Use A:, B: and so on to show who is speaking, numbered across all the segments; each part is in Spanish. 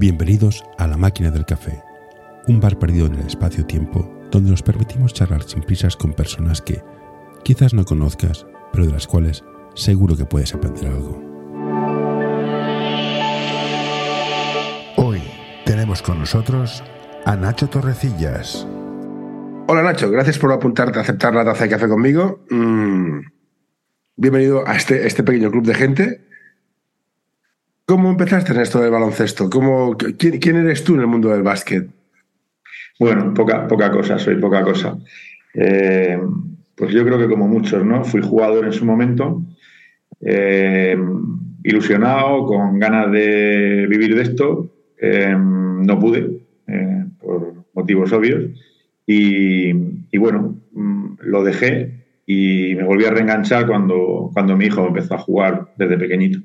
A: Bienvenidos a La Máquina del Café, un bar perdido en el espacio-tiempo donde nos permitimos charlar sin prisas con personas que quizás no conozcas, pero de las cuales seguro que puedes aprender algo. Hoy tenemos con nosotros a Nacho Torrecillas.
B: Hola Nacho, gracias por apuntarte a aceptar la taza de café conmigo. Mm, bienvenido a este, este pequeño club de gente. ¿Cómo empezaste en esto del baloncesto? ¿Cómo, quién, eres tú en el mundo del básquet?
C: Bueno, poca, poca cosa, soy poca cosa. Eh, pues yo creo que como muchos, ¿no? Fui jugador en su momento, eh, ilusionado, con ganas de vivir de esto. Eh, no pude, por motivos obvios. Y, bueno, mm, lo dejé y me volví a reenganchar cuando, cuando mi hijo empezó a jugar desde pequeñito.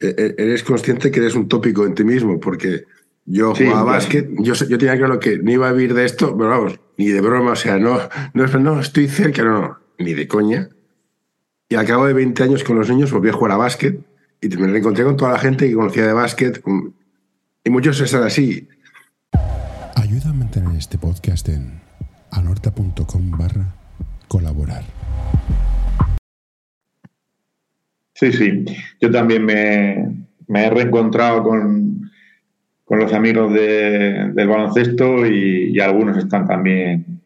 B: E-, e-, eres consciente que eres un tópico en ti mismo, porque yo jugaba básquet, yo, yo tenía claro que no iba a vivir de esto, pero vamos, ni de broma, o sea, no, no, no estoy cerca, no, ni de coña. Y al cabo de 20 años con los niños volví a jugar a básquet y me reencontré con toda la gente que conocía de básquet y muchos están así.
A: Ayuda a mantener este podcast en anorta.com barra colaborar.
C: Sí, sí. Yo también me, he reencontrado con, los amigos del baloncesto y, algunos están también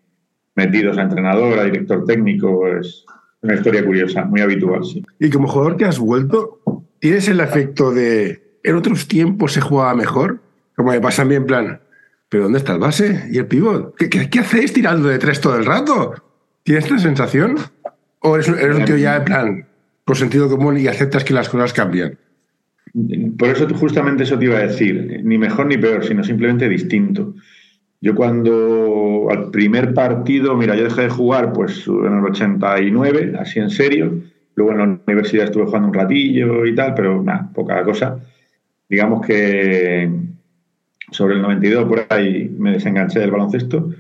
C: metidos a entrenador, a director técnico. Es una historia curiosa, muy habitual, sí.
B: Y como jugador que has vuelto, ¿tienes el efecto de en otros tiempos se jugaba mejor? Como me pasa a mí en plan, ¿pero dónde está el base y el pivot? ¿Qué, hacéis tirando de tres todo el rato? ¿Tienes esta sensación? ¿O eres, un tío ya en plan sentido común y aceptas que las cosas cambian?
C: Por eso justamente eso te iba a decir, ni mejor ni peor, sino simplemente distinto. Yo cuando al primer partido, mira, yo dejé de jugar pues en el 89, así en serio, luego en la universidad estuve jugando un ratillo y tal, pero nada, poca cosa. Digamos que sobre el 92 por ahí me desenganché del baloncesto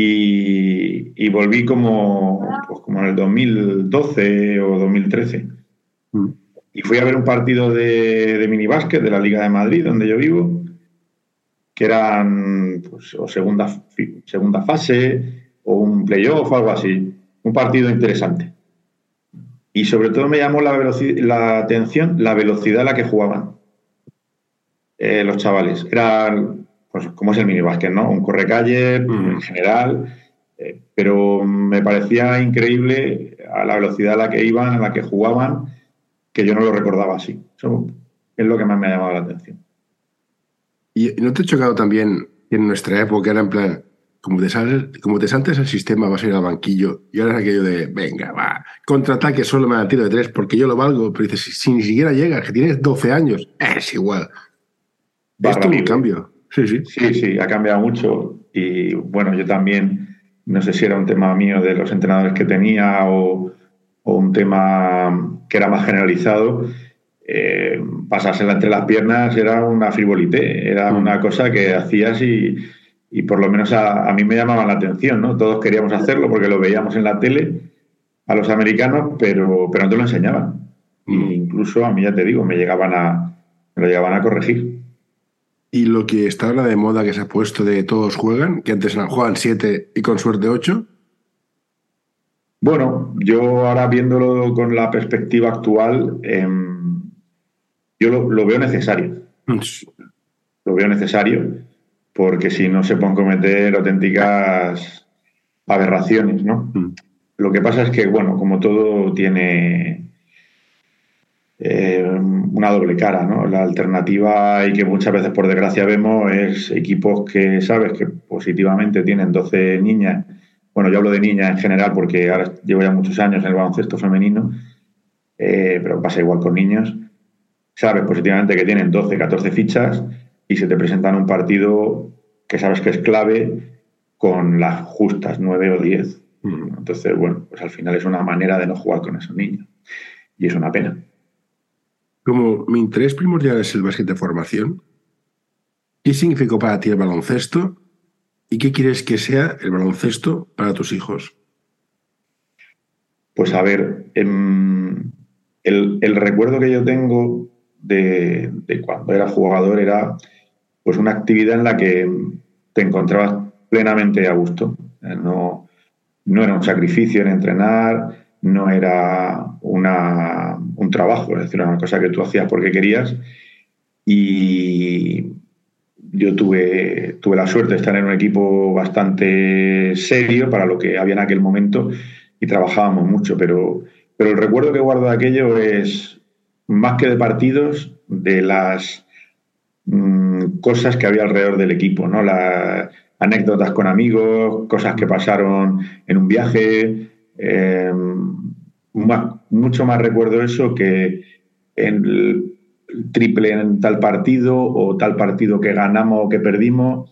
C: y, volví como, pues como en el 2012 o 2013. Mm. Y fui a ver un partido de, de minibásquet de la Liga de Madrid, donde yo vivo, que eran pues, o segunda, segunda fase o un playoff o algo así. Un partido interesante. Y sobre todo me llamó la, la atención la velocidad a la que jugaban. Eh, los chavales. Eran, pues, como es el minibásquet, ¿no? Un correcalle en general, eh, pero me parecía increíble a la velocidad a la que iban, a la que jugaban, que yo no lo recordaba así. Eso es lo que más me ha llamado la atención.
B: ¿Y no te ha chocado también en nuestra época era en plan, como te, sales, como te saltes el sistema, vas a ir al banquillo y ahora es aquello de, venga, va, contraataque, solo me da tiro de tres porque yo lo valgo, pero dices, si, ni siquiera llegas, que tienes 12 años, es igual. Esto es un cambio.
C: Sí, sí. Sí, sí, ha cambiado mucho. Y bueno, yo también, no sé si era un tema mío de los entrenadores que tenía o, un tema que era más generalizado. Eh, pasársela entre las piernas era una frivolité, era mm. una cosa que hacías y, y por lo menos a, mí me llamaba la atención, ¿no? Todos queríamos hacerlo porque lo veíamos en la tele a los americanos, pero, pero no te lo enseñaban. Mm. incluso a mí, ya te digo, me llegaban a, me lo llegaban a corregir.
B: Y lo que está ahora de moda que se ha puesto de todos juegan, que antes jugaban siete y con suerte ocho.
C: Bueno, yo ahora viéndolo con la perspectiva actual, em, yo lo, veo necesario. Mm. Lo veo necesario porque si no se pueden cometer auténticas aberraciones, ¿no? Mm. Lo que pasa es que, bueno, como todo tiene eh, una doble cara, ¿no? La alternativa y que muchas veces por desgracia vemos es equipos que sabes que positivamente tienen 12 niñas, bueno, yo hablo de niñas en general porque ahora llevo ya muchos años en el baloncesto femenino, eh, pero pasa igual con niños, sabes positivamente que tienen 12, 14 fichas y se te presentan un partido que sabes que es clave con las justas 9 o 10. Mm. Entonces, bueno, pues al final es una manera de no jugar con esos niños. Y es una pena
B: como mi interés primordial es el básquet de formación, ¿qué significó para ti el baloncesto y qué quieres que sea el baloncesto para tus hijos?
C: Pues a ver, em, el, recuerdo que yo tengo de, cuando era jugador era pues una actividad en la que te encontrabas plenamente a gusto. No, no era un sacrificio en entrenar, no era una, un trabajo, es decir, una cosa que tú hacías porque querías. Y yo tuve, tuve la suerte de estar en un equipo bastante serio para lo que había en aquel momento y trabajábamos mucho, pero, pero el recuerdo que guardo de aquello es más que de partidos, de las Mm, cosas que había alrededor del equipo, ¿no? Las anécdotas con amigos, cosas que pasaron en un viaje. Eh, mucho más recuerdo eso que en el triple en tal partido o tal partido que ganamos o que perdimos.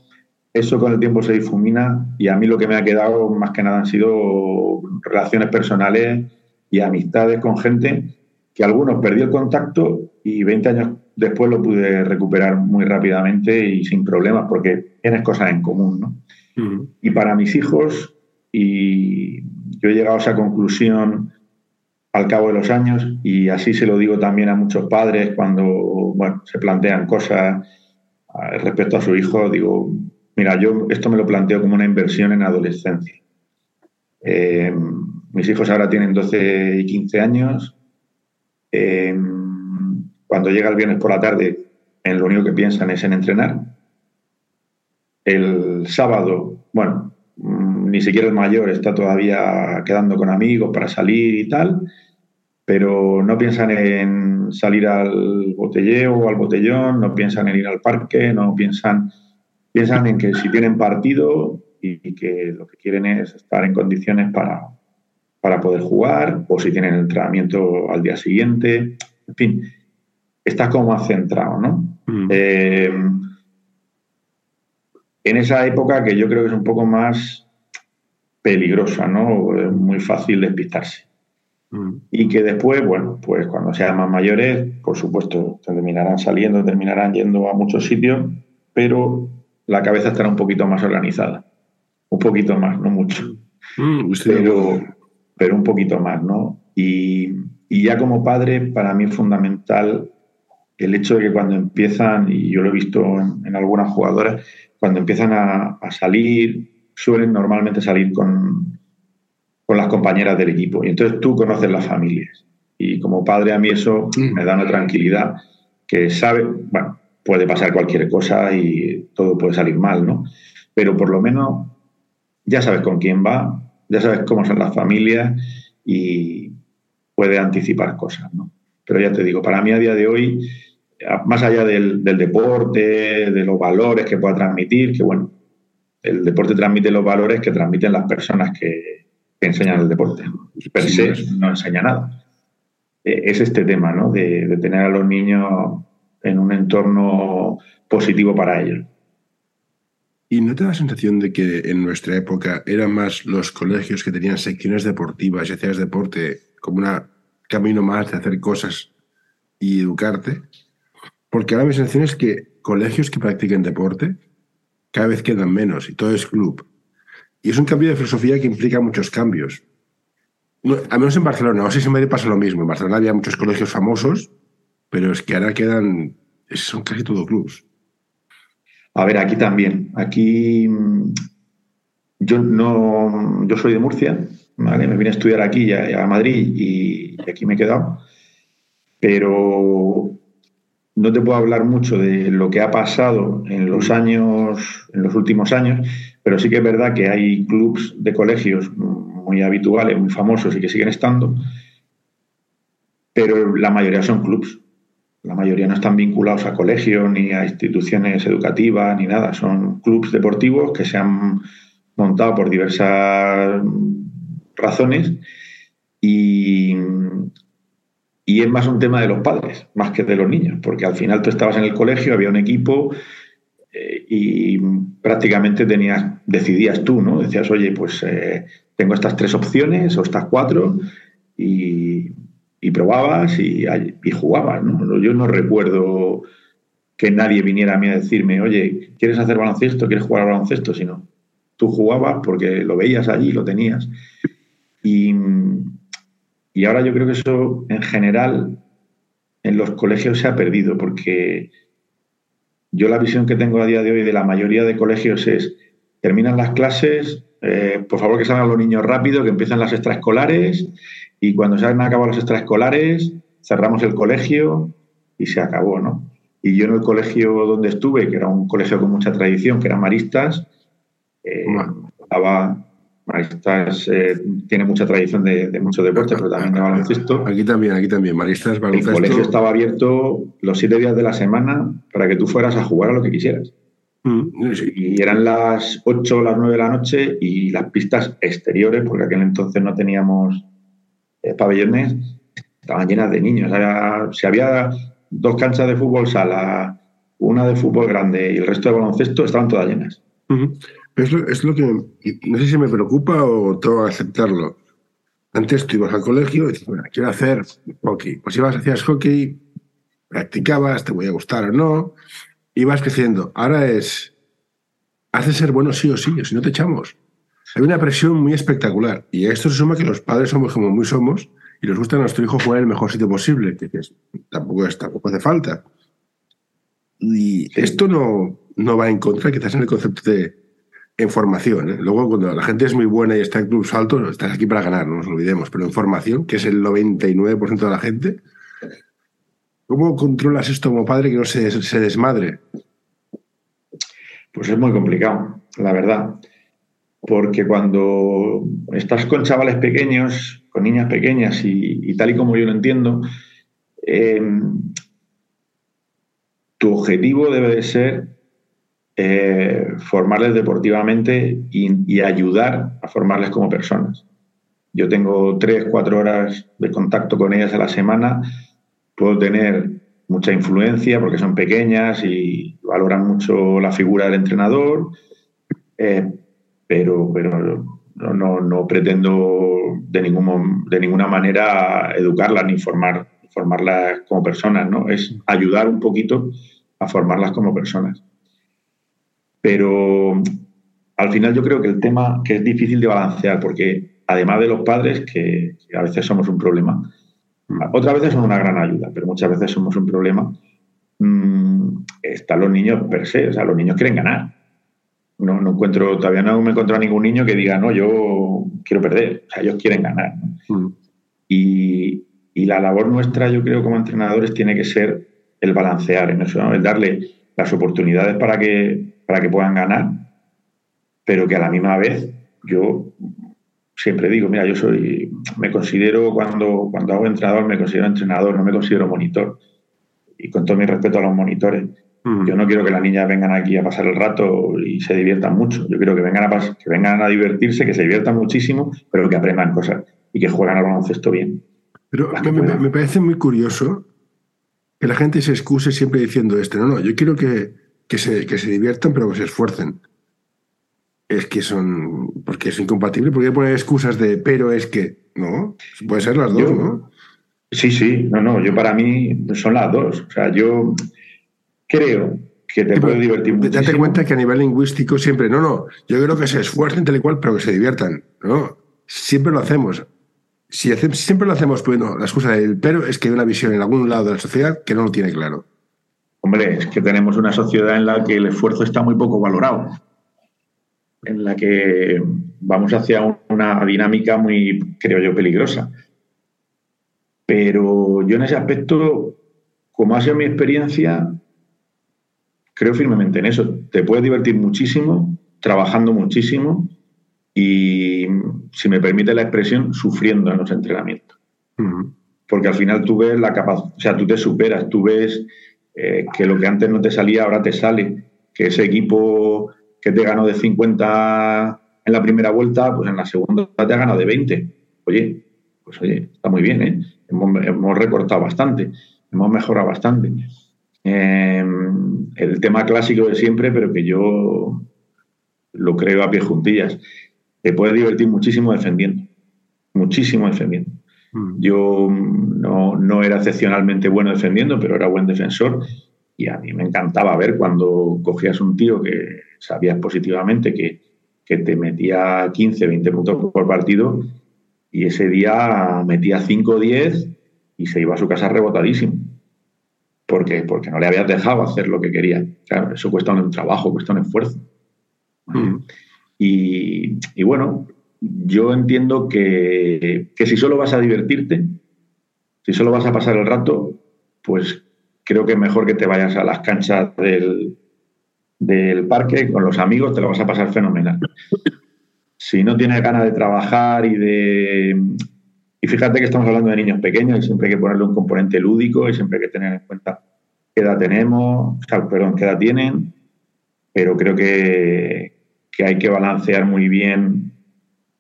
C: Eso con el tiempo se difumina y a mí lo que me ha quedado más que nada han sido relaciones personales y amistades con gente que algunos perdió el contacto y 20 años después lo pude recuperar muy rápidamente y sin problemas porque tienes cosas en común. ¿no? Y para mis hijos, y yo he llegado a esa conclusión al cabo de los años y así se lo digo también a muchos padres cuando bueno, se plantean cosas respecto a su hijo, digo, mira, yo esto me lo planteo como una inversión en adolescencia. Eh, mis hijos ahora tienen 12 y 15 años. Eh, cuando llega el viernes por la tarde, en lo único que piensan es en entrenar. El sábado, bueno, mm, ni siquiera el mayor está todavía quedando con amigos para salir y tal, pero no piensan en salir al botelleo o al botellón, no piensan en ir al parque, no piensan, piensan en que si tienen partido y, que lo que quieren es estar en condiciones para, para poder jugar, o si tienen entrenamiento al día siguiente, en fin, estás como más centrado, ¿no? Mm. Eh, en esa época que yo creo que es un poco más peligrosa, ¿no? Es muy fácil despistarse. Y que después, bueno, pues cuando sean más mayores, por supuesto, terminarán saliendo, terminarán yendo a muchos sitios, pero la cabeza estará un poquito más organizada. Un poquito más, no mucho. Mm, pero, pero un poquito más, ¿no? Y, y ya como padre, para mí es fundamental el hecho de que cuando empiezan, y yo lo he visto en, algunas jugadoras, cuando empiezan a, salir, suelen normalmente salir con, con las compañeras del equipo. Y entonces tú conoces las familias. Y como padre a mí eso mm. me da una tranquilidad que sabe, bueno, puede pasar cualquier cosa y todo puede salir mal, ¿no? Pero por lo menos ya sabes con quién va, ya sabes cómo son las familias y puede anticipar cosas, ¿no? Pero ya te digo, para mí a día de hoy más allá del, deporte, de los valores que pueda transmitir, que bueno, el deporte transmite los valores que transmiten las personas que, enseñan el deporte. Per se no enseña nada. E, es este tema, ¿no? De, tener a los niños en un entorno positivo para ellos.
B: ¿Y no te da la sensación de que en nuestra época eran más los colegios que tenían secciones deportivas y hacías deporte como un camino más de hacer cosas y educarte? Porque ahora mi sensación es que colegios que practiquen deporte cada vez quedan menos y todo es club. Y es un cambio de filosofía que implica muchos cambios. al menos en Barcelona, no sé si en Madrid pasa lo mismo. En Barcelona había muchos colegios famosos, pero es que ahora quedan, son casi todo clubs.
C: A ver, aquí también. Aquí yo no, yo soy de Murcia, me vine a estudiar aquí a Madrid y aquí me he quedado. Pero no te puedo hablar mucho de lo que ha pasado en los años, en los últimos años, pero sí que es verdad que hay clubs de colegios muy habituales, muy famosos y que siguen estando, pero la mayoría son clubs. La mayoría no están vinculados a colegios ni a instituciones educativas ni nada. Son clubs deportivos que se han montado por diversas razones y, y es más un tema de los padres, más que de los niños, porque al final tú estabas en el colegio, había un equipo eh, y prácticamente tenías, decidías tú, ¿no? Decías, oye, pues eh, tengo estas tres opciones o estas cuatro y, probabas y, y, jugabas, ¿no? Yo no recuerdo que nadie viniera a mí a decirme, oye, ¿quieres hacer baloncesto? ¿Quieres jugar al baloncesto? Sino tú jugabas porque lo veías allí, lo tenías. Y, y ahora yo creo que eso en general en los colegios se ha perdido porque yo la visión que tengo a día de hoy de la mayoría de colegios es, terminan las clases, eh, por favor que salgan los niños rápido, que empiezan las extraescolares y cuando se han acabado las extraescolares cerramos el colegio y se acabó, ¿no? Y yo en el colegio donde estuve, que era un colegio con mucha tradición, que eran maristas, eh, estaba Maristas eh, tiene mucha tradición de, de mucho deporte, pero también de baloncesto.
B: Aquí también, aquí también. Maristas, baloncesto.
C: El colegio estaba abierto los siete días de la semana para que tú fueras a jugar a lo que quisieras. Mm, y eran las ocho o las nueve de la noche y las pistas exteriores, porque aquel entonces no teníamos eh, pabellones, estaban llenas de niños. si había dos canchas de fútbol sala, una de fútbol grande y el resto de baloncesto, estaban todas llenas.
B: Es lo, es lo que no sé si me preocupa o tengo que aceptarlo. Antes tú ibas al colegio y dices, bueno, quiero hacer hockey. Pues ibas, hacías hockey, practicabas, te voy a gustar o no, y vas creciendo. Ahora es, hace ser bueno sí o sí, o si no te echamos. Hay una presión muy espectacular. Y a esto se suma que los padres somos como muy somos y nos gusta a nuestro hijo jugar en el mejor sitio posible, que tampoco, es, tampoco hace falta. Y esto no, no va en contra, quizás en el concepto de, en formación. ¿eh? Luego, cuando la gente es muy buena y está en clubes altos, estás aquí para ganar, no nos olvidemos. Pero en formación, que es el 99% de la gente, ¿cómo controlas esto como padre que no se, desmadre?
C: Pues es muy complicado, la verdad. Porque cuando estás con chavales pequeños, con niñas pequeñas y, tal y como yo lo entiendo, eh, tu objetivo debe de ser eh, formarles deportivamente y, ayudar a formarles como personas. Yo tengo tres, cuatro horas de contacto con ellas a la semana, puedo tener mucha influencia porque son pequeñas y valoran mucho la figura del entrenador, eh, pero, pero no, no, pretendo de, ningún, de ninguna manera educarlas ni formar, formarlas como personas, ¿no? Es ayudar un poquito a formarlas como personas. Pero al final yo creo que el tema que es difícil de balancear, porque además de los padres, que, a veces somos un problema, otras veces son una gran ayuda, pero muchas veces somos un problema, mm, están los niños per se, o sea, los niños quieren ganar. No, no encuentro, todavía no me he encontrado ningún niño que diga, no, yo quiero perder, o sea, ellos quieren ganar. Y, y, la labor nuestra, yo creo, como entrenadores, tiene que ser el balancear en eso, el darle las oportunidades para que para que puedan ganar, pero que a la misma vez yo siempre digo, mira, yo soy, me considero cuando, cuando hago entrenador, me considero entrenador, no me considero monitor. Y con todo mi respeto a los monitores, yo no quiero que las niñas vengan aquí a pasar el rato y se diviertan mucho. Yo quiero que vengan a, que vengan a divertirse, que se diviertan muchísimo, pero que aprendan cosas y que jueguen al baloncesto bien.
B: Pero me, me, parece muy curioso que la gente se excuse siempre diciendo esto. No, no, yo quiero que, que se, que se diviertan, pero que se esfuercen. Es que son. Porque es incompatible. porque poner excusas de pero es que. No, puede ser las dos, ¿no?
C: Sí, sí, no, no. Yo para mí son las dos. O sea, yo creo que te puede divertir mucho.
B: Date cuenta que a nivel lingüístico siempre. No, no. Yo creo que se esfuercen tal y cual, pero que se diviertan. No. Siempre lo hacemos. Si siempre lo hacemos bueno, la excusa del pero es que hay una visión en algún lado de la sociedad que no lo tiene claro.
C: Hombre, es que tenemos una sociedad en la que el esfuerzo está muy poco valorado, en la que vamos hacia una dinámica muy, creo yo, peligrosa. Pero yo en ese aspecto, como ha sido mi experiencia, creo firmemente en eso. Te puedes divertir muchísimo, trabajando muchísimo y, si me permite la expresión, sufriendo en los entrenamientos. Porque al final tú ves la capacidad, o sea, tú te superas, tú ves eh, que lo que antes no te salía ahora te sale, que ese equipo que te ganó de 50 en la primera vuelta, pues en la segunda te ha ganado de 20. Oye, pues oye, está muy bien, ¿eh? Hemos, recortado bastante, hemos mejorado bastante. Em, el tema clásico de siempre, pero que yo lo creo a pie juntillas. Te puedes divertir muchísimo defendiendo, muchísimo defendiendo. Mm. Yo no, era excepcionalmente bueno defendiendo, pero era buen defensor y a mí me encantaba ver cuando cogías un tío que sabías positivamente que, te metía 15, 20 puntos por partido y ese día metía 5 o 10 y se iba a su casa rebotadísimo. porque, porque no le habías dejado hacer lo que quería. Claro, eso cuesta un trabajo, cuesta un esfuerzo. Mm. Y, y, bueno, yo entiendo que, que, si solo vas a divertirte, si solo vas a pasar el rato, pues creo que es mejor que te vayas a las canchas del, del parque con los amigos, te lo vas a pasar fenomenal. Si no tienes ganas de trabajar y de... Y fíjate que estamos hablando de niños pequeños y siempre hay que ponerle un componente lúdico y siempre hay que tener en cuenta qué edad tenemos, perdón, qué edad tienen, pero creo que, que hay que balancear muy bien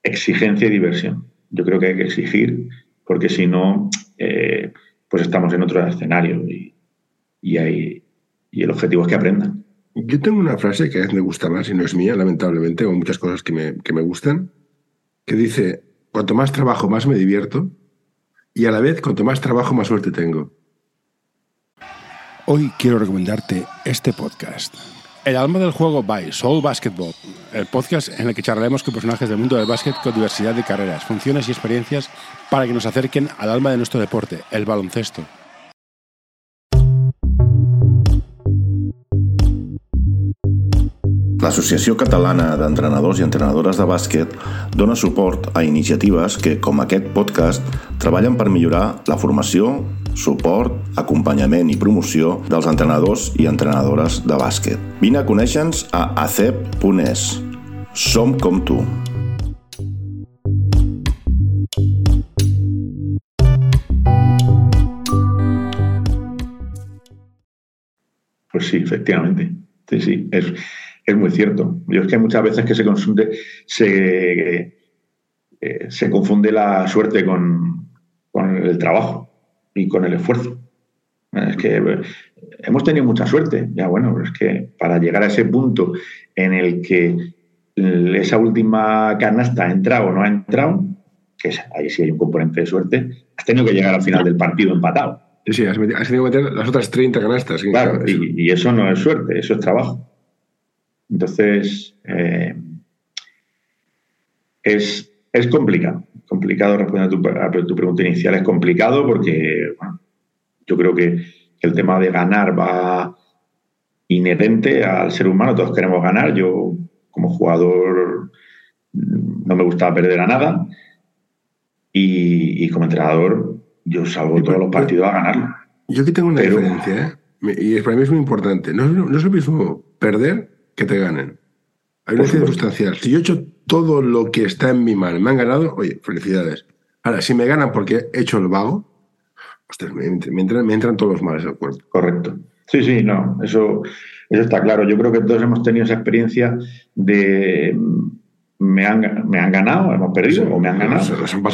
C: exigencia y diversión. Yo creo que hay que exigir, porque si no, eh, pues estamos en otro escenario y, y, hay, y el objetivo es que aprendan.
B: Yo tengo una frase que a veces me gusta más y no es mía, lamentablemente, o muchas cosas que me, que me gustan, que dice, cuanto más trabajo, más me divierto, y a la vez, cuanto más trabajo, más suerte tengo.
A: Hoy quiero recomendarte este podcast. El alma del juego by Soul Basketball, el podcast en el que charlaremos con personajes del mundo del básquet con diversidad de carreras, funciones y experiencias para que nos acerquen al alma de nuestro deporte, el baloncesto.
D: L'Associació Catalana d'Entrenadors i Entrenadores de Bàsquet dona suport a iniciatives que, com aquest podcast, treballen per millorar la formació, suport, acompanyament i promoció dels entrenadors i entrenadores de bàsquet. Vine a conèixer-nos a acep.es. Som com tu.
C: Pues sí, efectivamente. Sí, sí. Es, es muy cierto. Yo es que muchas veces que se confunde, se, eh, se confunde la suerte con, con, el trabajo y con el esfuerzo. Es que eh, hemos tenido mucha suerte, ya bueno, es que para llegar a ese punto en el que esa última canasta ha entrado o no ha entrado, que ahí sí hay un componente de suerte, has tenido que llegar al final del partido empatado.
B: Sí, has, tenido que meter las otras 30 canastas.
C: Claro, y, y, eso no es suerte, eso es trabajo. Entonces, eh, es, es, complicado. Complicado responder a tu, pregunta inicial. Es complicado porque yo creo que el tema de ganar va inherente al ser humano. Todos queremos ganar. Yo, como jugador, no me gustaba perder a nada. Y, como entrenador, yo salgo todos los partidos a ganarlo.
B: Yo aquí tengo una diferencia, ¿eh? y para mí es muy importante. No, no es lo mismo perder que te ganen. Hay una diferencia sustancial. Si yo he hecho todo lo que está en mi mano, me han ganado, oye, felicidades. Ahora, si me ganan porque he hecho el vago, me, entran, todos los males al cuerpo.
C: Correcto. Sí, sí, no, eso, eso está claro. Yo creo que todos hemos tenido esa experiencia de me han, me han ganado, hemos perdido o me han ganado.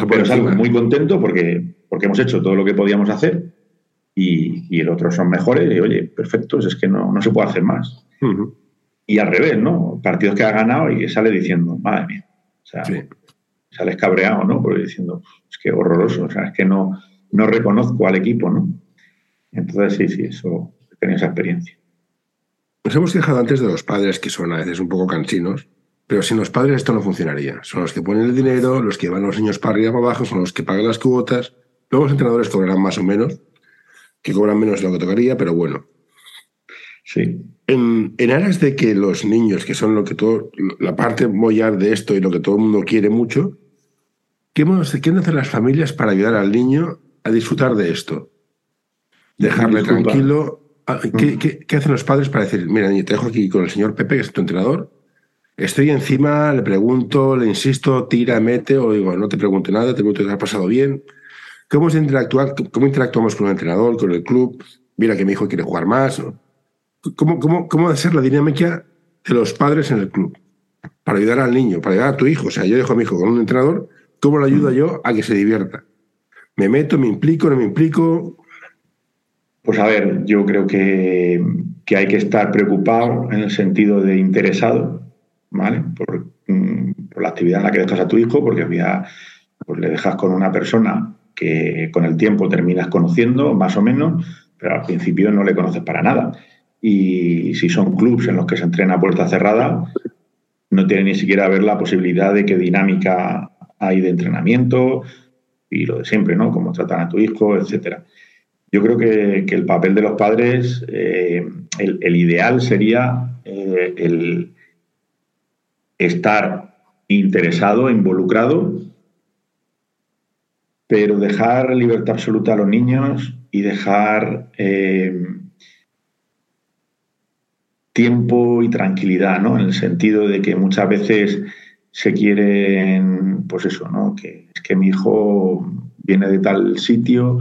C: pero salgo muy contento porque, porque hemos hecho todo lo que podíamos hacer y, y el otro son mejores y oye, perfectos, es que no, no se puede hacer más. Y al revés, ¿no? Partidos que ha ganado y sale diciendo, madre mía. O sea, sales cabreado, ¿no? Porque diciendo, es que horroroso, o sea, es que no, no reconozco al equipo, ¿no? Entonces, sí, sí, eso, he tenido esa experiencia.
B: Nos hemos quejado antes de los padres que son a veces un poco cansinos, pero sin los padres esto no funcionaría. Son los que ponen el dinero, los que van los niños para arriba para abajo, son los que pagan las cuotas. Luego los entrenadores cobrarán más o menos, que cobran menos de lo que tocaría, pero bueno.
C: Sí.
B: En, aras de que los niños, que son lo que todo, la parte mollar de esto y lo que todo el mundo quiere mucho, ¿qué, quieren hacer las familias para ayudar al niño a disfrutar de esto? Dejarle tranquilo. Ah, ¿Qué, qué, hacen los padres para decir, mira, niño, te dejo aquí con el señor Pepe, que es tu entrenador? Estoy encima, le pregunto, le insisto, tira, mete, o digo, no te pregunto nada, te pregunto si te ha pasado bien. ¿Cómo, interactuar, ¿Cómo interactuamos con el entrenador, con el club? Mira que mi hijo quiere jugar más. ¿Cómo, cómo, cómo debe ser la dinámica de los padres en el club? Para ayudar al niño, para ayudar a tu hijo. O sea, yo dejo a mi hijo con un entrenador, ¿cómo lo ayudo yo a que se divierta? ¿Me meto, me implico, no me implico?
C: Pues a ver, yo creo que, que hay que estar preocupado en el sentido de interesado, ¿vale? Por, mm, por, la actividad en la que dejas a tu hijo, porque ya pues le dejas con una persona que con el tiempo terminas conociendo, más o menos, pero al principio no le conoces para nada y si son clubes en los que se entrena a puerta cerrada, no tienen ni siquiera ver la posibilidad de qué dinámica hay de entrenamiento y lo de siempre, ¿no? Cómo tratan a tu hijo, etcétera. yo creo que, el papel de los padres, eh, el, ideal sería eh, el estar interesado, involucrado, pero dejar libertad absoluta a los niños y dejar eh, tiempo y tranquilidad, ¿no? En el sentido de que muchas veces se quieren, pues eso, ¿no? Que es que mi hijo viene de tal sitio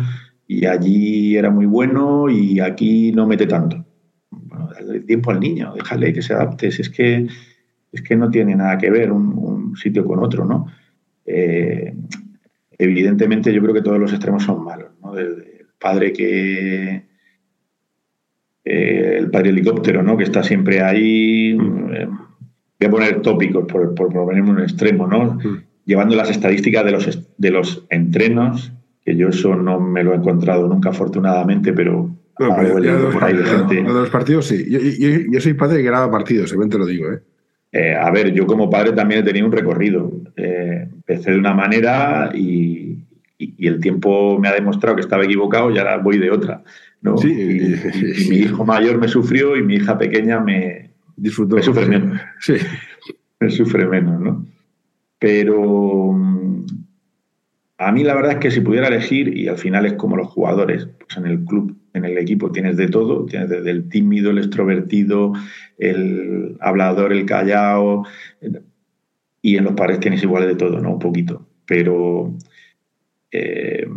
C: y allí era muy bueno y aquí no mete tanto. Bueno, dale tiempo al niño, déjale que se adapte. Si es que, es que no tiene nada que ver un, sitio con otro, ¿no? Eh, evidentemente yo creo que todos los extremos son malos, ¿no? el padre que... Eh, el padre helicóptero, ¿no? Que está siempre ahí. Mm. Eh, voy a poner tópicos por, por ponerme un extremo, ¿no? Mm. Llevando las estadísticas de los, de los entrenos, que yo eso no me lo he encontrado nunca afortunadamente, pero
B: no, por ahí de gente. de los partidos sí. Yo, soy padre que graba partidos, según te lo digo, ¿eh?
C: ¿eh? a ver, yo como padre también he tenido un recorrido. Eh, empecé de una manera y, y, el tiempo me ha demostrado que estaba equivocado y ahora voy de otra. ¿No? Sí, y, mi hijo mayor me sufrió y mi hija pequeña me,
B: Disfrutó,
C: me sufre menos.
B: Sí.
C: Me sufre menos, ¿no? Pero mm, a mí la verdad es que si pudiera elegir, y al final es como los jugadores, pues en el club, en el equipo tienes de todo, tienes desde el tímido, el extrovertido, el hablador, el callado, y en los padres tienes igual de todo, ¿no? Un poquito. Pero eh,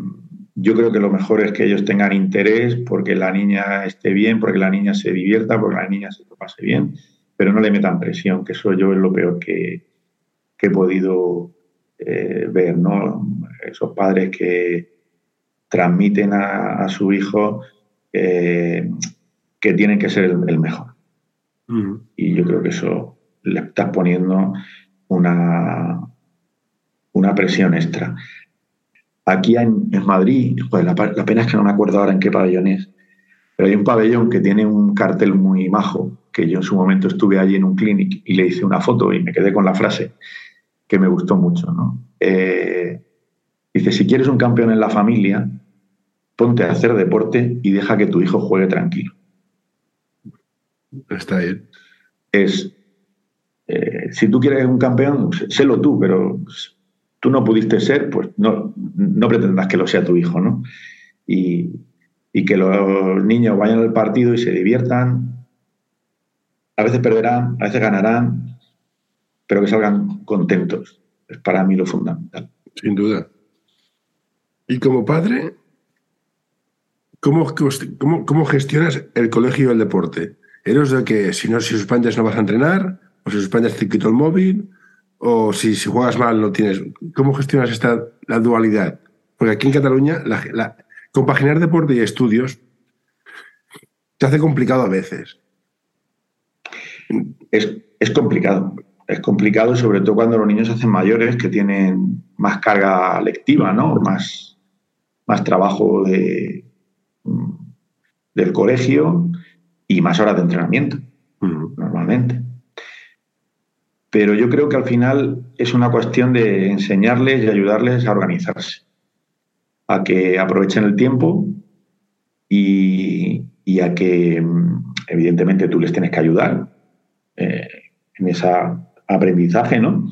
C: yo creo que lo mejor es que ellos tengan interés porque la niña esté bien, porque la niña se divierta, porque la niña se lo pase bien, pero no le metan presión, que eso yo es lo peor que, he podido eh, ver, ¿no? Esos padres que transmiten a, su hijo eh, que tienen que ser el, mejor. Y yo creo que eso le estás poniendo una, una presión extra. Aquí en, Madrid, pues la, pena es que no me acuerdo ahora en qué pabellón es, pero hay un pabellón que tiene un cartel muy majo, que yo en su momento estuve allí en un clinic y le hice una foto y me quedé con la frase que me gustó mucho. ¿no? Eh, dice, si quieres un campeón en la familia, ponte a hacer deporte y deja que tu hijo juegue tranquilo.
B: Está bien.
C: Es, eh, si tú quieres un campeón, sélo tú, pero tú no pudiste ser, pues no, no pretendas que lo sea tu hijo, ¿no? Y, que los niños vayan al partido y se diviertan. A veces perderán, a veces ganarán, pero que salgan contentos. Es para mí lo fundamental.
B: Sin duda. Y como padre, ¿cómo, cómo, gestionas el colegio y el deporte? ¿Eres de que si no, si suspendes no vas a entrenar? ¿O si suspendes te quito el móvil? O si, si juegas mal no tienes. ¿Cómo gestionas esta la dualidad? Porque aquí en Cataluña la, compaginar deporte y estudios se hace complicado a veces.
C: Es, complicado. Es complicado, sobre todo cuando los niños se hacen mayores, que tienen más carga lectiva, ¿no? Más, más trabajo de, del colegio y más horas de entrenamiento, normalmente. Pero yo creo que al final es una cuestión de enseñarles y ayudarles a organizarse, a que aprovechen el tiempo y, a que evidentemente tú les tienes que ayudar eh, en ese aprendizaje, ¿no?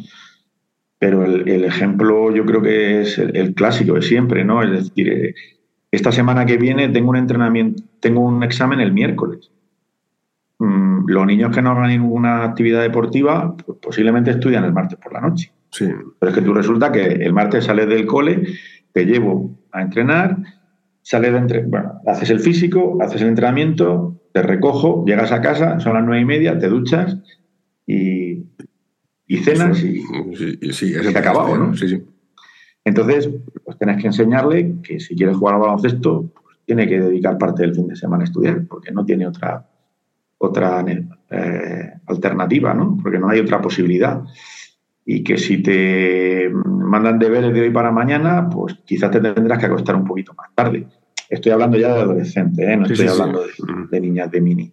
C: Pero el, ejemplo yo creo que es el, clásico de siempre, ¿no? Es decir, eh, esta semana que viene tengo un entrenamiento, tengo un examen el miércoles. Los niños que no hagan ninguna actividad deportiva pues posiblemente estudian el martes por la noche.
B: Sí.
C: Pero es que tú resulta que el martes sales del cole, te llevo a entrenar, sales de entre... bueno, haces el físico, haces el entrenamiento, te recojo, llegas a casa, son las nueve y media, te duchas y, y cenas y,
B: sí, sí,
C: se ha acabado, ¿no?
B: Sí, sí.
C: Entonces, pues tienes que enseñarle que si quieres jugar al baloncesto, pues tiene que dedicar parte del fin de semana a estudiar, porque no tiene otra otra eh, alternativa, ¿no? Porque no hay otra posibilidad. Y que si te mandan deberes de hoy para mañana, pues quizás te tendrás que acostar un poquito más tarde. Estoy hablando ya de adolescentes, ¿eh? no estoy hablando De, niñas de mini.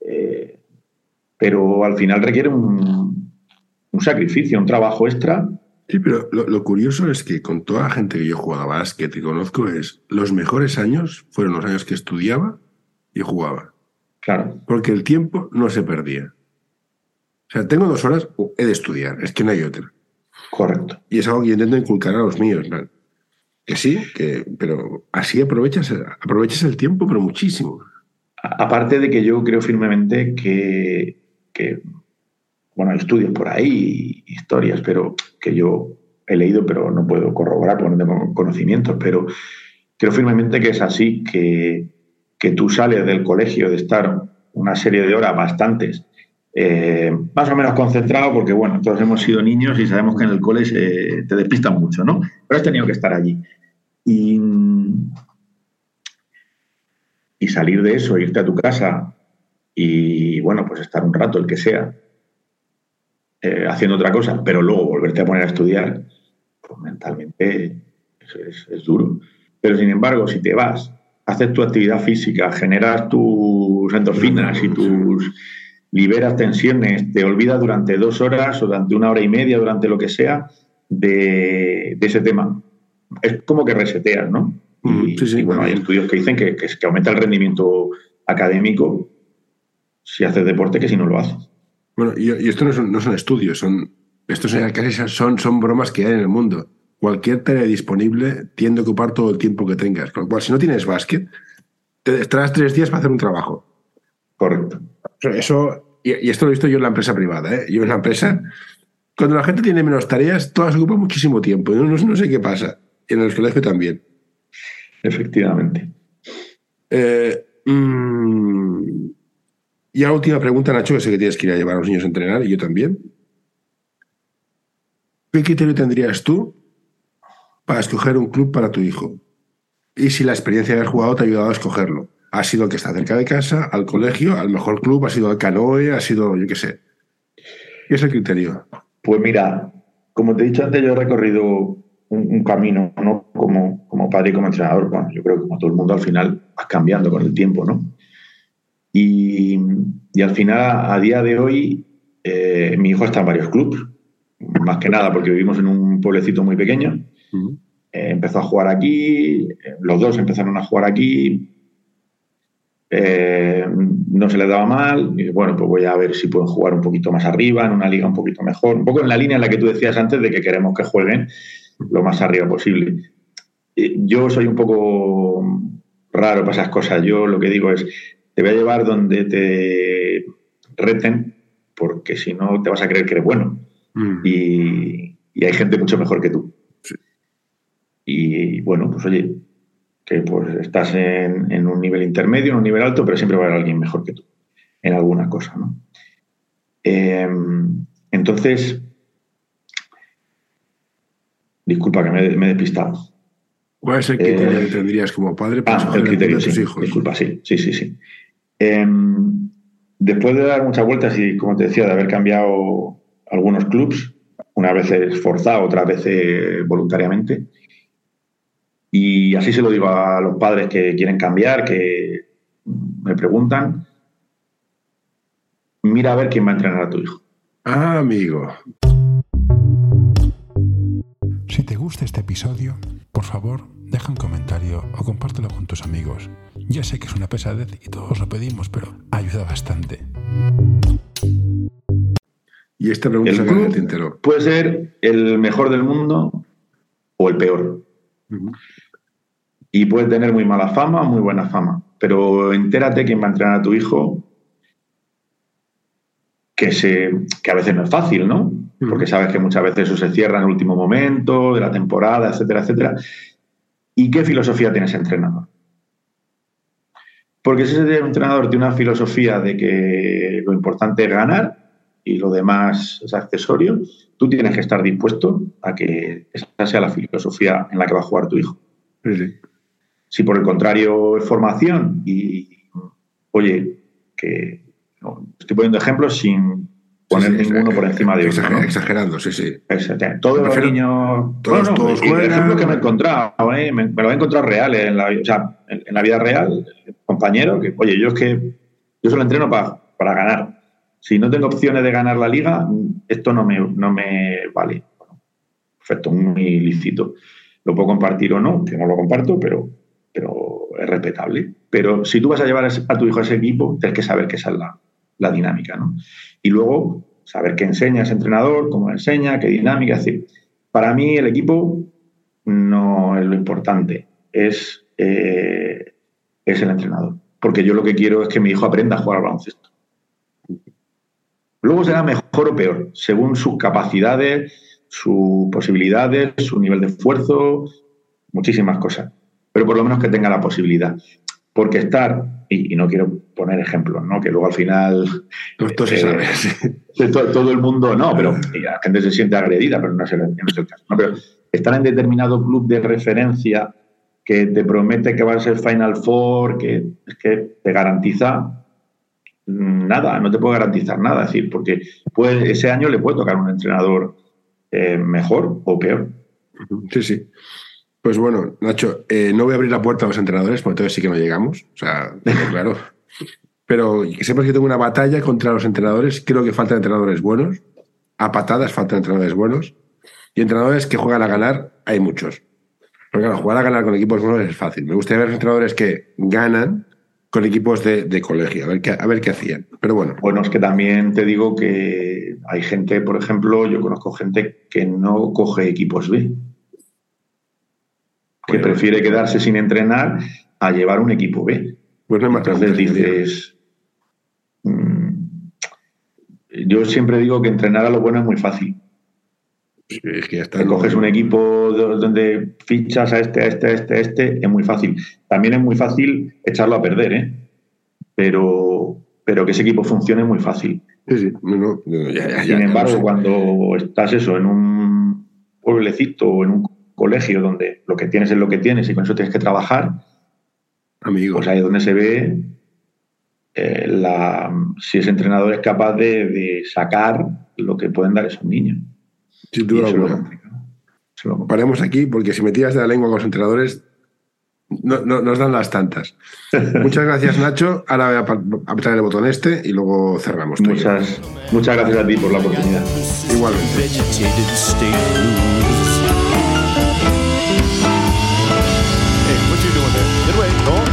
C: Eh, pero al final requiere un, un, sacrificio, un trabajo extra
B: Sí, pero lo, curioso es que con toda la gente que yo jugaba básquet y conozco es los mejores años fueron los años que estudiaba y jugaba.
C: Claro.
B: Porque el tiempo no se perdía. O sea, tengo dos horas, he de estudiar, es que no hay otra.
C: Correcto.
B: Y es algo que yo intento inculcar a los míos. Que sí, que, pero así aprovechas, aprovechas el tiempo, pero muchísimo.
C: Aparte de que yo creo firmemente que, que bueno, hay estudios por ahí, historias, pero que yo he leído, pero no puedo corroborar porque no tengo conocimientos, pero creo firmemente que es así, que, que tú sales del colegio de estar una serie de horas bastantes, eh, más o menos concentrado, porque bueno, todos hemos sido niños y sabemos que en el cole te despistan mucho, ¿no? Pero has tenido que estar allí. Y, salir de eso, irte a tu casa y bueno, pues estar un rato, el que sea, eh, haciendo otra cosa, pero luego volverte a poner a estudiar, pues mentalmente es, duro. Pero sin embargo, si te vas, haces tu actividad física, generas tus endorfinas y tus liberas tensiones, te olvidas durante dos horas o durante una hora y media, durante lo que sea, de, ese tema. Es como que reseteas, ¿no? Mm, y, bueno, hay estudios que dicen que, que, que aumenta el rendimiento académico si haces deporte que si no lo haces.
B: Bueno, y, esto no son, no son, estudios, son, estos casi son, son bromas que hay en el mundo. Cualquier tarea disponible tiende a ocupar todo el tiempo que tengas. Con lo cual, si no tienes básquet, te estarás tres días para hacer un trabajo.
C: Correcto.
B: Eso, y, esto lo he visto yo en la empresa privada. ¿eh? Yo en la empresa, cuando la gente tiene menos tareas, todas ocupan muchísimo tiempo. No, no, sé qué pasa. Y en el colegio también.
C: Efectivamente.
B: Eh, mm, y la última pregunta, Nacho, que sé que tienes que ir a llevar a los niños a entrenar, y yo también. ¿Qué criterio tendrías tú para escoger un club para tu hijo? Y si la experiencia de haber jugado te ha ayudado a escogerlo. ¿Ha sido el que está cerca de casa, al colegio, al mejor club, ha sido al canoe, ha sido, yo qué sé? ¿Qué es el criterio?
C: Pues mira, como te he dicho antes, yo he recorrido un, camino, ¿no? Como, como padre y como entrenador. Bueno, yo creo que como todo el mundo al final vas cambiando con el tiempo, ¿no? Y, al final, a día de hoy, eh, mi hijo está en varios clubes, más que nada porque vivimos en un pueblecito muy pequeño. Eh, empezó a jugar aquí, eh, los dos empezaron a jugar aquí, no se les daba mal, y bueno, pues voy a ver si pueden jugar un poquito más arriba, en una liga un poquito mejor, un poco en la línea en la que tú decías antes de que queremos que jueguen lo más arriba posible. Yo soy un poco raro para esas cosas, yo lo que digo es, te voy a llevar donde te reten, porque si no te vas a creer que eres bueno. Mm. Y, hay gente mucho mejor que tú. Y bueno, pues oye, que pues estás en, un nivel intermedio, en un nivel alto, pero siempre va a haber alguien mejor que tú en alguna cosa, ¿no? Em, entonces, disculpa que me, me he despistado.
B: ¿Cuál es el criterio que tendrías como padre para
C: ah, el criterio, tus hijos? Disculpa, sí, sí, sí, sí. Em, después de dar muchas vueltas y, como te decía, de haber cambiado algunos clubs, una vez forzado, otras veces voluntariamente, y así se lo digo a los padres que quieren cambiar, que me preguntan, mira a ver quién va a entrenar a tu hijo.
B: Ah, amigo.
A: Si te gusta este episodio, por favor, deja un comentario o compártelo con tus amigos. Ya sé que es una pesadez y todos lo pedimos, pero ayuda bastante.
B: Y esta pregunta
C: el club puede ser el mejor del mundo o el peor. Y puede tener muy mala fama o muy buena fama. Pero entérate quién va a entrenar a tu hijo, que, se, que a veces no es fácil, ¿no? Porque sabes que muchas veces eso se cierra en el último momento de la temporada, etcétera, etcétera. ¿Y qué filosofía tiene ese entrenador? Porque si ese entrenador tiene una filosofía de que lo importante es ganar y lo demás es accesorio, tú tienes que estar dispuesto a que esa sea la filosofía en la que va a jugar tu hijo. Si por el contrario es formación y, oye, que estoy poniendo ejemplos sin poner ninguno por encima de otro.
B: Exagerando, sí, sí.
C: Todos los niños. Todos, todos el ejemplo que me he encontrado, ¿eh? me, lo he encontrado real, en la, o sea, en, la vida real, compañero, que, oye, yo es que yo solo entreno para, para ganar. Si no tengo opciones de ganar la liga, esto no me, no me vale. perfecto, muy lícito. Lo puedo compartir o no, que no lo comparto, pero, pero es respetable. Pero si tú vas a llevar a tu hijo a ese equipo, tienes que saber que esa es la, la dinámica, ¿no? Y luego saber qué enseña ese entrenador, cómo enseña, qué dinámica. Es decir, para mí el equipo no es lo importante, es, eh, es el entrenador. Porque yo lo que quiero es que mi hijo aprenda a jugar al baloncesto. Luego será mejor o peor, según sus capacidades, sus posibilidades, su nivel de esfuerzo, muchísimas cosas. Pero por lo menos que tenga la posibilidad. Porque estar, y, no quiero poner ejemplos, ¿no? que luego al final.
B: Todo, se sabe.
C: Todo, el mundo, no, pero la gente se siente agredida, pero no es el, caso. pero estar en determinado club de referencia que te promete que va a ser Final Four, que, que te garantiza nada, no te puedo garantizar nada. Es decir, porque puede, ese año le puede tocar un entrenador eh, mejor o peor.
B: Sí, sí. Pues bueno, Nacho, eh, no voy a abrir la puerta a los entrenadores, porque entonces sí que no llegamos. O sea, claro. Pero que sepas que tengo una batalla contra los entrenadores. Creo que faltan entrenadores buenos. A patadas faltan entrenadores buenos. Y entrenadores que juegan a ganar, hay muchos. Porque claro, jugar a ganar con equipos buenos es fácil. Me gustaría ver entrenadores que ganan con equipos de, colegio, a ver, qué, a ver qué hacían. Pero bueno.
C: Bueno, es que también te digo que hay gente, por ejemplo, yo conozco gente que no coge equipos B que prefiere quedarse sin entrenar a llevar un equipo B.
B: Pues no más
C: Entonces dices, mm, yo siempre digo que entrenar a lo bueno es muy fácil.
B: es que ya
C: está coges un equipo donde fichas a este, a este, a este, a este, es muy fácil. También es muy fácil echarlo a perder, ¿eh? Pero, pero que ese equipo funcione es muy fácil.
B: Sí, sí.
C: Sin embargo, cuando estás eso en un pueblecito o en un colegio donde lo que tienes es lo que tienes y con eso tienes que trabajar,
B: Amigo.
C: pues ahí es donde se ve eh, la, si ese entrenador es capaz de, sacar lo que pueden dar esos niños.
B: Sin duda Paremos aquí porque si me tiras de la lengua con los entrenadores no, nos dan las tantas. Muchas gracias, Nacho. Ahora voy a apretar el botón este y luego cerramos.
C: Muchas, muchas gracias a ti por la oportunidad.
B: Igualmente.